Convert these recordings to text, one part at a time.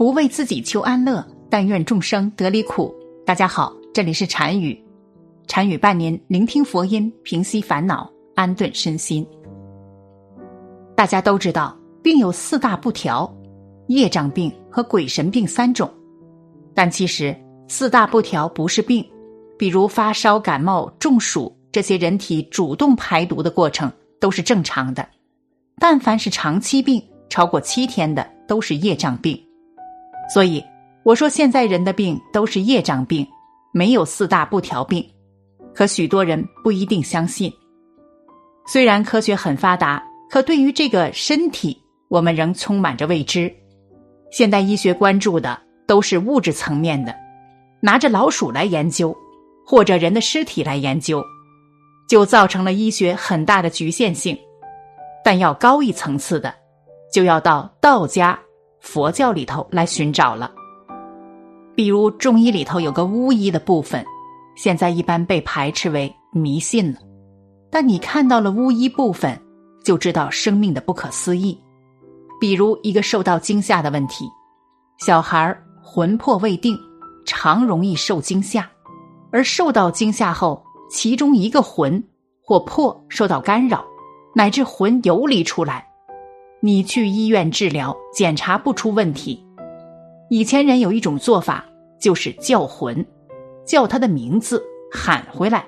不为自己求安乐，但愿众生得离苦。大家好，这里是禅语，禅语伴您聆听佛音，平息烦恼，安顿身心。大家都知道，病有四大不调，业障病和鬼神病三种。但其实四大不调不是病，比如发烧、感冒、中暑这些人体主动排毒的过程都是正常的。但凡是长期病，超过七天的，都是业障病。所以我说，现在人的病都是业障病，没有四大不调病。可许多人不一定相信。虽然科学很发达，可对于这个身体，我们仍充满着未知。现代医学关注的都是物质层面的，拿着老鼠来研究，或者人的尸体来研究，就造成了医学很大的局限性。但要高一层次的，就要到道家。佛教里头来寻找了，比如中医里头有个巫医的部分，现在一般被排斥为迷信了。但你看到了巫医部分，就知道生命的不可思议。比如一个受到惊吓的问题，小孩魂魄未定，常容易受惊吓，而受到惊吓后，其中一个魂或魄受到干扰，乃至魂游离出来。你去医院治疗，检查不出问题。以前人有一种做法，就是叫魂，叫他的名字，喊回来。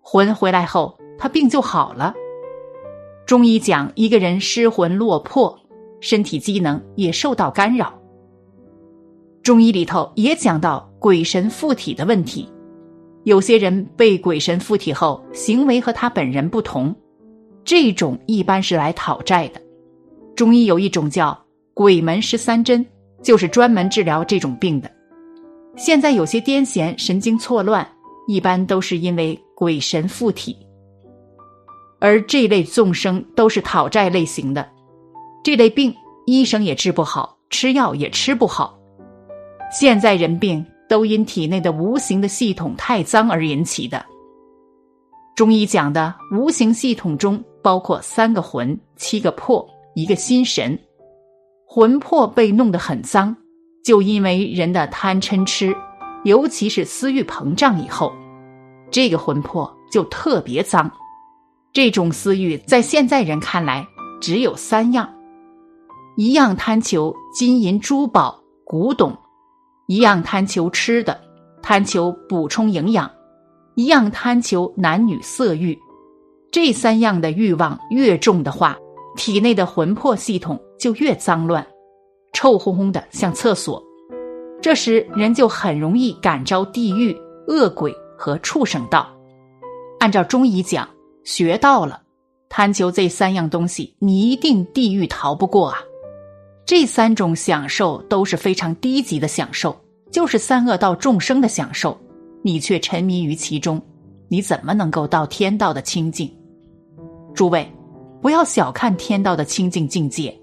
魂回来后，他病就好了。中医讲，一个人失魂落魄，身体机能也受到干扰。中医里头也讲到鬼神附体的问题，有些人被鬼神附体后，行为和他本人不同，这种一般是来讨债的。中医有一种叫“鬼门十三针”，就是专门治疗这种病的。现在有些癫痫、神经错乱，一般都是因为鬼神附体。而这类众生都是讨债类型的，这类病医生也治不好，吃药也吃不好。现在人病都因体内的无形的系统太脏而引起的。中医讲的无形系统中包括三个魂、七个魄。一个心神，魂魄被弄得很脏，就因为人的贪嗔痴，尤其是私欲膨胀以后，这个魂魄就特别脏。这种私欲在现在人看来只有三样：一样贪求金银珠宝古董，一样贪求吃的，贪求补充营养，一样贪求男女色欲。这三样的欲望越重的话。体内的魂魄系统就越脏乱，臭烘烘的像厕所。这时人就很容易感召地狱、恶鬼和畜生道。按照中医讲，学到了，贪求这三样东西，你一定地狱逃不过啊！这三种享受都是非常低级的享受，就是三恶道众生的享受，你却沉迷于其中，你怎么能够到天道的清净？诸位。不要小看天道的清净境界，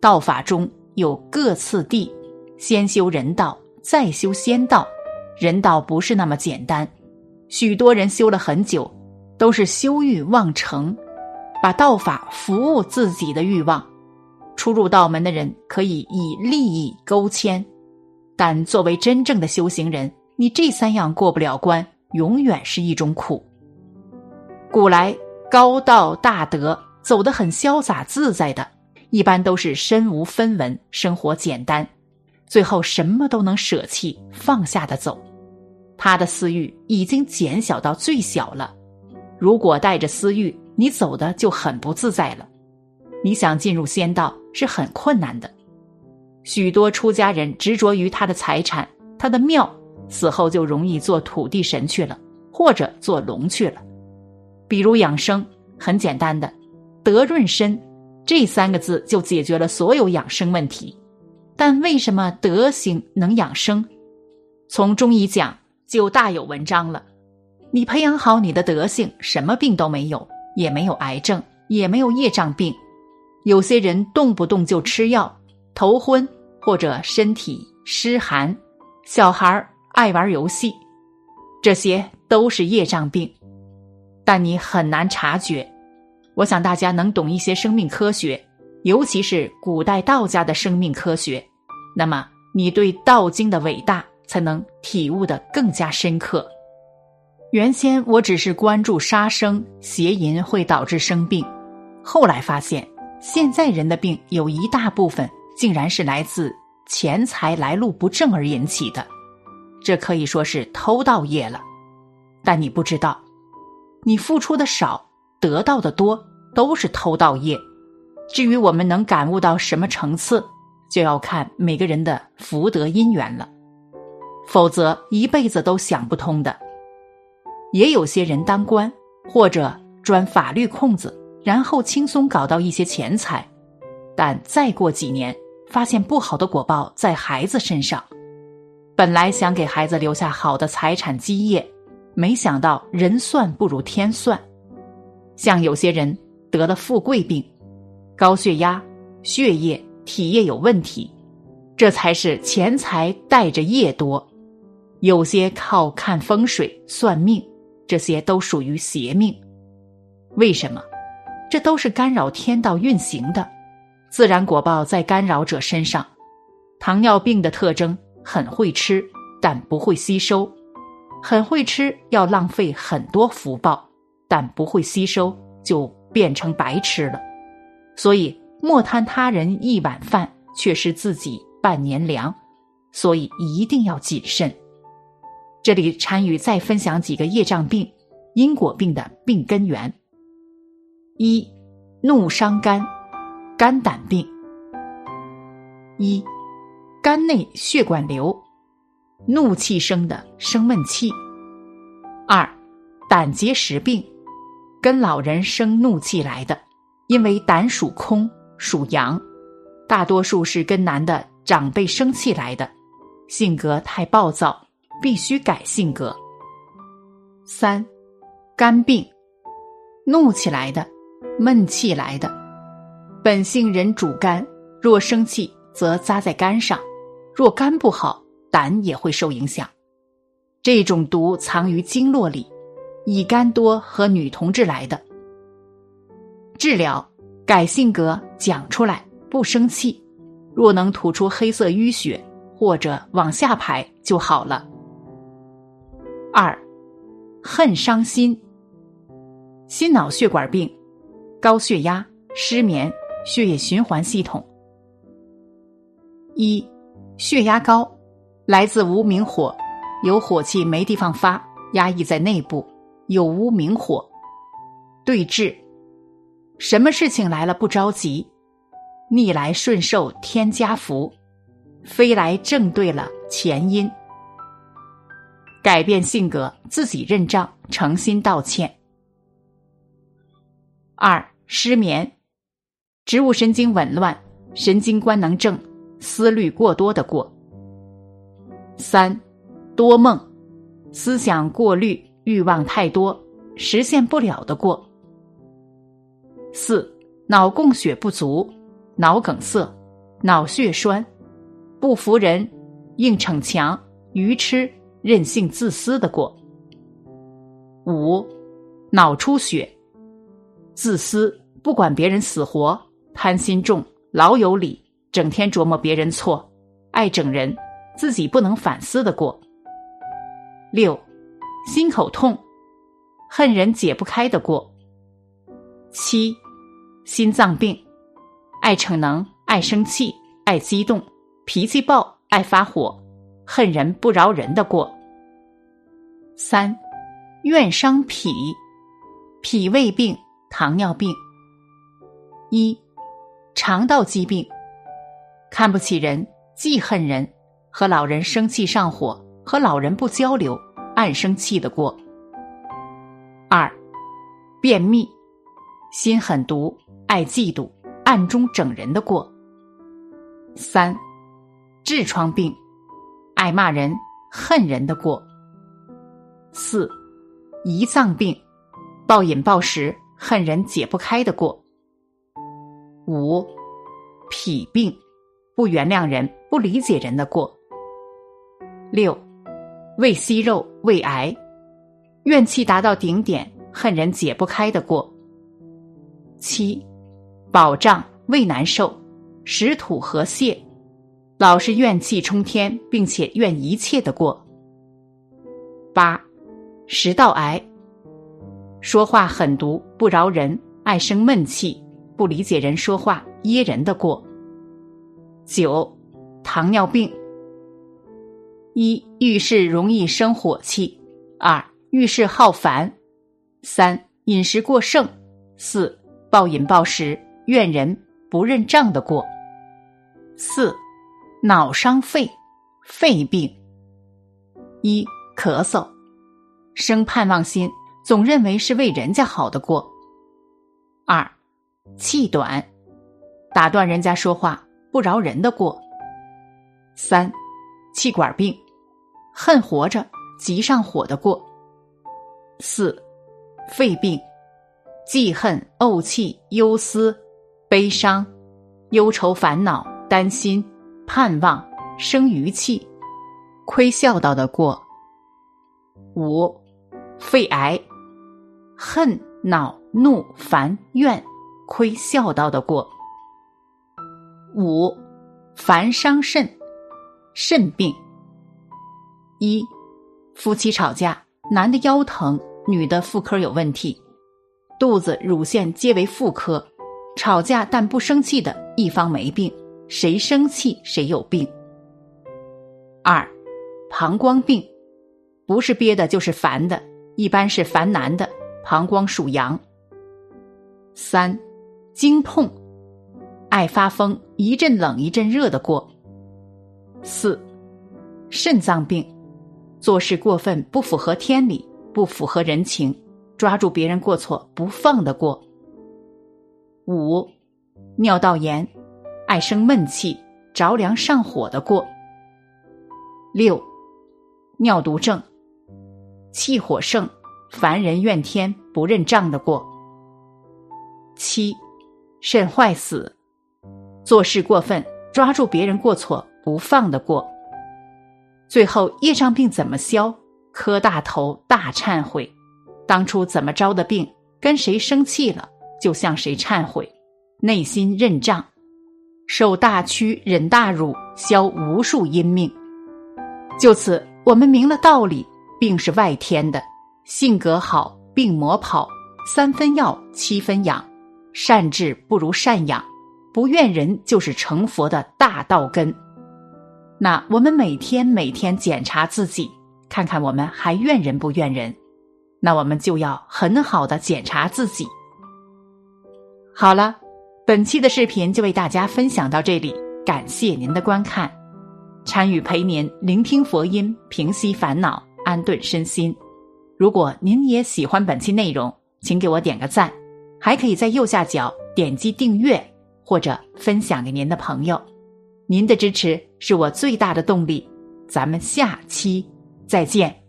道法中有各次第，先修人道，再修仙道。人道不是那么简单，许多人修了很久，都是修欲望成，把道法服务自己的欲望。初入道门的人可以以利益勾牵，但作为真正的修行人，你这三样过不了关，永远是一种苦。古来高道大德。走得很潇洒自在的，一般都是身无分文，生活简单，最后什么都能舍弃放下的走。他的私欲已经减小到最小了。如果带着私欲，你走的就很不自在了。你想进入仙道是很困难的。许多出家人执着于他的财产、他的庙，死后就容易做土地神去了，或者做龙去了。比如养生，很简单的。德润身，这三个字就解决了所有养生问题。但为什么德行能养生？从中医讲就大有文章了。你培养好你的德性，什么病都没有，也没有癌症，也没有业障病。有些人动不动就吃药、头昏，或者身体湿寒，小孩爱玩游戏，这些都是业障病，但你很难察觉。我想大家能懂一些生命科学，尤其是古代道家的生命科学，那么你对《道经》的伟大才能体悟的更加深刻。原先我只是关注杀生、邪淫会导致生病，后来发现，现在人的病有一大部分竟然是来自钱财来路不正而引起的，这可以说是偷盗业了。但你不知道，你付出的少，得到的多，都是偷盗业。至于我们能感悟到什么层次，就要看每个人的福德因缘了，否则一辈子都想不通的。也有些人当官或者钻法律空子，然后轻松搞到一些钱财，但再过几年，发现不好的果报在孩子身上。本来想给孩子留下好的财产基业，没想到人算不如天算。像有些人得了富贵病，高血压、血液。体液有问题，这才是钱财带着业多。有些靠看风水算命，这些都属于邪命。为什么？这都是干扰天道运行的，自然果报在干扰者身上。糖尿病的特征很会吃，但不会吸收；很会吃，要浪费很多福报，但不会吸收，就变成白吃了。所以。莫贪他人一碗饭，却是自己半年粮，所以一定要谨慎。这里参与再分享几个业障病、因果病的病根源：一、怒伤肝，肝胆病；一、肝内血管瘤，怒气生的生闷气；二、胆结石病，跟老人生怒气来的，因为胆属空。属阳，大多数是跟男的长辈生气来的，性格太暴躁，必须改性格。三，肝病，怒起来的，闷气来的，本性人主肝，若生气则扎在肝上，若肝不好，胆也会受影响。这种毒藏于经络里，乙肝多和女同志来的，治疗。改性格，讲出来，不生气。若能吐出黑色淤血，或者往下排就好了。二，恨伤心，心脑血管病，高血压、失眠、血液循环系统。一，血压高，来自无名火，有火气没地方发，压抑在内部，有无明火，对峙。什么事情来了不着急，逆来顺受天加福，飞来正对了前因。改变性格，自己认账，诚心道歉。二失眠，植物神经紊乱，神经官能症，思虑过多的过。三多梦，思想过滤，欲望太多，实现不了的过。四脑供血不足，脑梗塞，脑血栓，不服人，硬逞强，愚痴，任性自私的过。五脑出血，自私，不管别人死活，贪心重，老有理，整天琢磨别人错，爱整人，自己不能反思的过。六心口痛，恨人解不开的过。七，心脏病，爱逞能，爱生气，爱激动，脾气暴，爱发火，恨人不饶人的过。三，怨伤脾，脾胃病，糖尿病。一，肠道疾病，看不起人，记恨人，和老人生气上火，和老人不交流，暗生气的过。二，便秘。心狠毒，爱嫉妒，暗中整人的过。三，痔疮病，爱骂人，恨人的过。四，胰脏病，暴饮暴食，恨人解不开的过。五，脾病，不原谅人，不理解人的过。六，胃息肉，胃癌，怨气达到顶点，恨人解不开的过。七，保障胃难受，食土和泻，老是怨气冲天，并且怨一切的过。八，食道癌，说话狠毒，不饶人，爱生闷气，不理解人说话，噎人的过。九，糖尿病。一遇事容易生火气，二遇事好烦，三饮食过剩，四暴饮暴食，怨人不认账的过。四脑伤肺，肺病。一咳嗽，生盼望心，总认为是为人家好的过。二气短，打断人家说话。不饶人的过。三，气管病，恨活着，急上火的过。四，肺病，记恨、怄气、忧思、悲伤、忧愁、烦恼、担心、盼望、生余气，亏孝道的过。五，肺癌，恨、恼、怒、烦、怨，亏孝道的过。五，烦伤肾，肾病。一，夫妻吵架，男的腰疼，女的妇科有问题，肚子、乳腺皆为妇科。吵架但不生气的一方没病，谁生气谁有病。二，膀胱病，不是憋的，就是烦的，一般是烦男的，膀胱属阳。三，经痛。爱发疯，一阵冷一阵热的过。四，肾脏病，做事过分，不符合天理，不符合人情，抓住别人过错不放的过。五，尿道炎，爱生闷气，着凉上火的过。六，尿毒症，气火盛，烦人怨天不认账的过。七，肾坏死。做事过分，抓住别人过错不放的过。最后业障病怎么消？磕大头大忏悔，当初怎么着的病，跟谁生气了，就向谁忏悔，内心认账，受大屈忍大辱，消无数阴命。就此，我们明了道理：病是外天的，性格好，病魔跑，三分药七分养，善治不如善养。不怨人就是成佛的大道根。那我们每天每天检查自己，看看我们还怨人不怨人？那我们就要很好的检查自己。好了，本期的视频就为大家分享到这里，感谢您的观看。参与陪您聆听佛音，平息烦恼，安顿身心。如果您也喜欢本期内容，请给我点个赞，还可以在右下角点击订阅。或者分享给您的朋友，您的支持是我最大的动力。咱们下期再见。